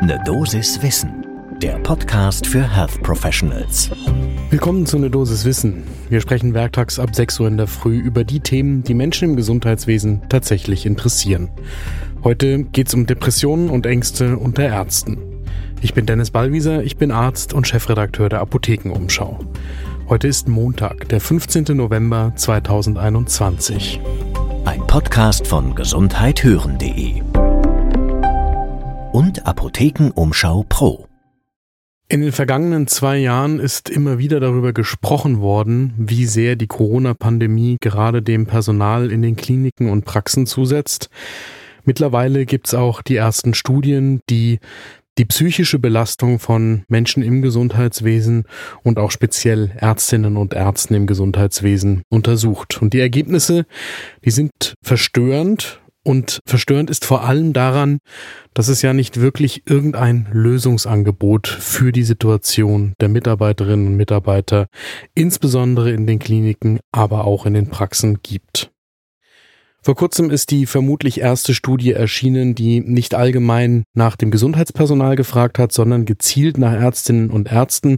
Ne Dosis Wissen, der Podcast für Health Professionals. Willkommen zu Ne Dosis Wissen. Wir sprechen werktags ab 6 Uhr in der Früh über die Themen, die Menschen im Gesundheitswesen tatsächlich interessieren. Heute geht es um Depressionen und Ängste unter Ärzten. Ich bin Dennis Ballwieser, ich bin Arzt und Chefredakteur der Apothekenumschau. Heute ist Montag, der 15. November 2021. Ein Podcast von gesundheithören.de und Apothekenumschau Pro. In den vergangenen zwei Jahren ist immer wieder darüber gesprochen worden, wie sehr die Corona-Pandemie gerade dem Personal in den Kliniken und Praxen zusetzt. Mittlerweile gibt es auch die ersten Studien, die die psychische Belastung von Menschen im Gesundheitswesen und auch speziell Ärztinnen und Ärzten im Gesundheitswesen untersucht. Und die Ergebnisse, die sind verstörend und verstörend ist vor allem daran, dass es ja nicht wirklich irgendein Lösungsangebot für die Situation der Mitarbeiterinnen und Mitarbeiter, insbesondere in den Kliniken, aber auch in den Praxen gibt. Vor kurzem ist die vermutlich erste Studie erschienen, die nicht allgemein nach dem Gesundheitspersonal gefragt hat, sondern gezielt nach Ärztinnen und Ärzten.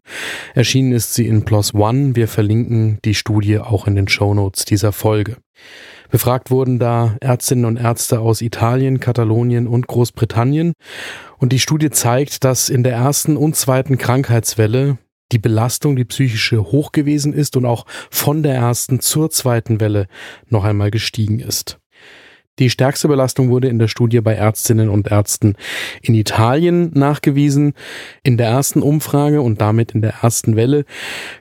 Erschienen ist sie in PLOS ONE. Wir verlinken die Studie auch in den Show Notes dieser Folge. Befragt wurden da Ärztinnen und Ärzte aus Italien, Katalonien und Großbritannien. Und die Studie zeigt, dass in der ersten und zweiten Krankheitswelle die Belastung, die psychische, hoch gewesen ist und auch von der ersten zur zweiten Welle noch einmal gestiegen ist. Die stärkste Belastung wurde in der Studie bei Ärztinnen und Ärzten in Italien nachgewiesen. In der ersten Umfrage und damit in der ersten Welle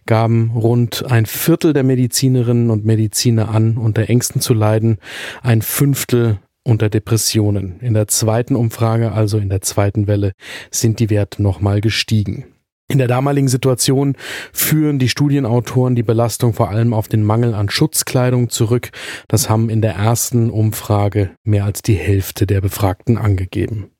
gaben rund ein Viertel der Medizinerinnen und Mediziner an, unter Ängsten zu leiden, ein Fünftel unter Depressionen. In der zweiten Umfrage, also in der zweiten Welle, sind die Werte nochmal gestiegen. In der damaligen Situation führen die Studienautoren die Belastung vor allem auf den Mangel an Schutzkleidung zurück. Das haben in der ersten Umfrage mehr als die Hälfte der Befragten angegeben.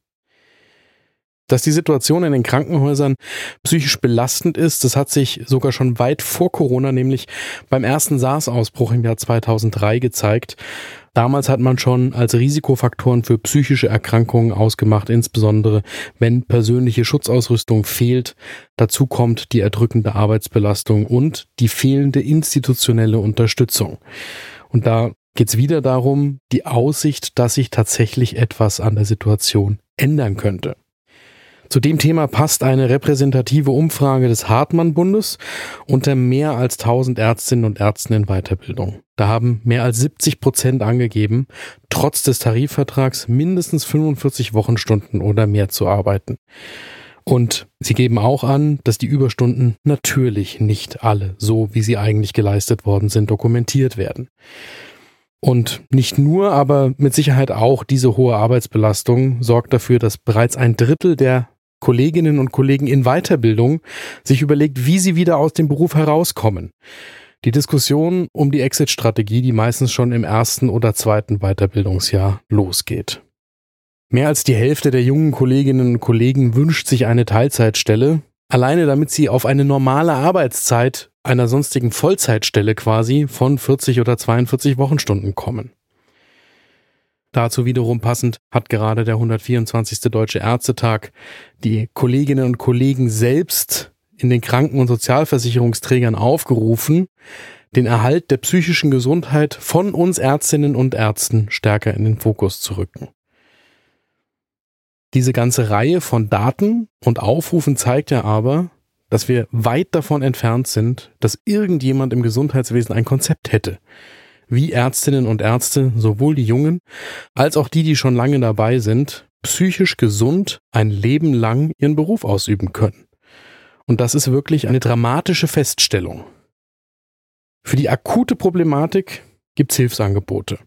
Dass die Situation in den Krankenhäusern psychisch belastend ist, das hat sich sogar schon weit vor Corona, nämlich beim ersten SARS-Ausbruch im Jahr 2003 gezeigt. Damals hat man schon als Risikofaktoren für psychische Erkrankungen ausgemacht, insbesondere wenn persönliche Schutzausrüstung fehlt. Dazu kommt die erdrückende Arbeitsbelastung und die fehlende institutionelle Unterstützung. Und da geht es wieder darum, die Aussicht, dass sich tatsächlich etwas an der Situation ändern könnte. Zu dem Thema passt eine repräsentative Umfrage des Hartmann-Bundes unter mehr als 1000 Ärztinnen und Ärzten in Weiterbildung. Da haben mehr als 70 Prozent angegeben, trotz des Tarifvertrags mindestens 45 Wochenstunden oder mehr zu arbeiten. Und sie geben auch an, dass die Überstunden natürlich nicht alle, so wie sie eigentlich geleistet worden sind, dokumentiert werden. Und nicht nur, aber mit Sicherheit auch diese hohe Arbeitsbelastung sorgt dafür, dass bereits ein Drittel der Kolleginnen und Kollegen in Weiterbildung sich überlegt, wie sie wieder aus dem Beruf herauskommen. Die Diskussion um die Exit-Strategie, die meistens schon im ersten oder zweiten Weiterbildungsjahr losgeht. Mehr als die Hälfte der jungen Kolleginnen und Kollegen wünscht sich eine Teilzeitstelle, alleine damit sie auf eine normale Arbeitszeit einer sonstigen Vollzeitstelle quasi von 40 oder 42 Wochenstunden kommen. Dazu wiederum passend hat gerade der 124. Deutsche Ärztetag die Kolleginnen und Kollegen selbst in den Kranken- und Sozialversicherungsträgern aufgerufen, den Erhalt der psychischen Gesundheit von uns Ärztinnen und Ärzten stärker in den Fokus zu rücken. Diese ganze Reihe von Daten und Aufrufen zeigt ja aber, dass wir weit davon entfernt sind, dass irgendjemand im Gesundheitswesen ein Konzept hätte, wie Ärztinnen und Ärzte, sowohl die Jungen als auch die, die schon lange dabei sind, psychisch gesund ein Leben lang ihren Beruf ausüben können. Und das ist wirklich eine dramatische Feststellung. Für die akute Problematik gibt's Hilfsangebote.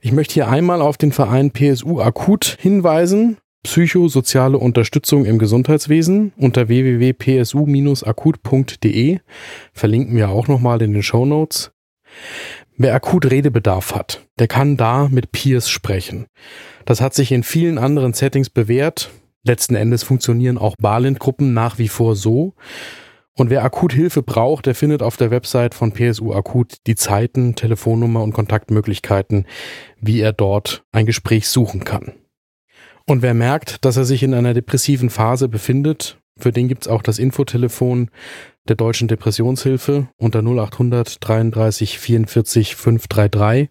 Ich möchte hier einmal auf den Verein PSU Akut hinweisen. Psychosoziale Unterstützung im Gesundheitswesen unter www.psu-akut.de verlinken wir auch nochmal in den Show Notes. Wer akut Redebedarf hat, der kann da mit Peers sprechen. Das hat sich in vielen anderen Settings bewährt. Letzten Endes funktionieren auch Balint-Gruppen nach wie vor so. Und wer akut Hilfe braucht, der findet auf der Website von PSU Akut die Zeiten, Telefonnummer und Kontaktmöglichkeiten, wie er dort ein Gespräch suchen kann. Und wer merkt, dass er sich in einer depressiven Phase befindet, für den gibt's auch das Infotelefon der Deutschen Depressionshilfe unter 0800 33 44 533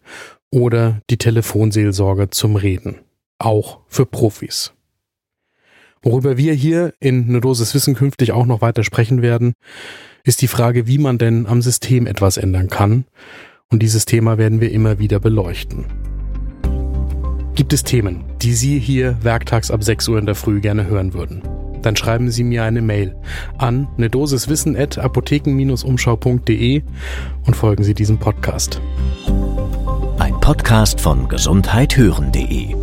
oder die Telefonseelsorge zum Reden. Auch für Profis. Worüber wir hier in eine Dosis Wissen künftig auch noch weiter sprechen werden, ist die Frage, wie man denn am System etwas ändern kann. Und dieses Thema werden wir immer wieder beleuchten. Gibt es Themen, die Sie hier werktags ab 6 Uhr in der Früh gerne hören würden? Dann schreiben Sie mir eine Mail an eine Dosiswissen at apotheken-umschau.de und folgen Sie diesem Podcast. Ein Podcast von gesundheithören.de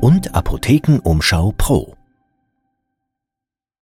und Apothekenumschau Pro.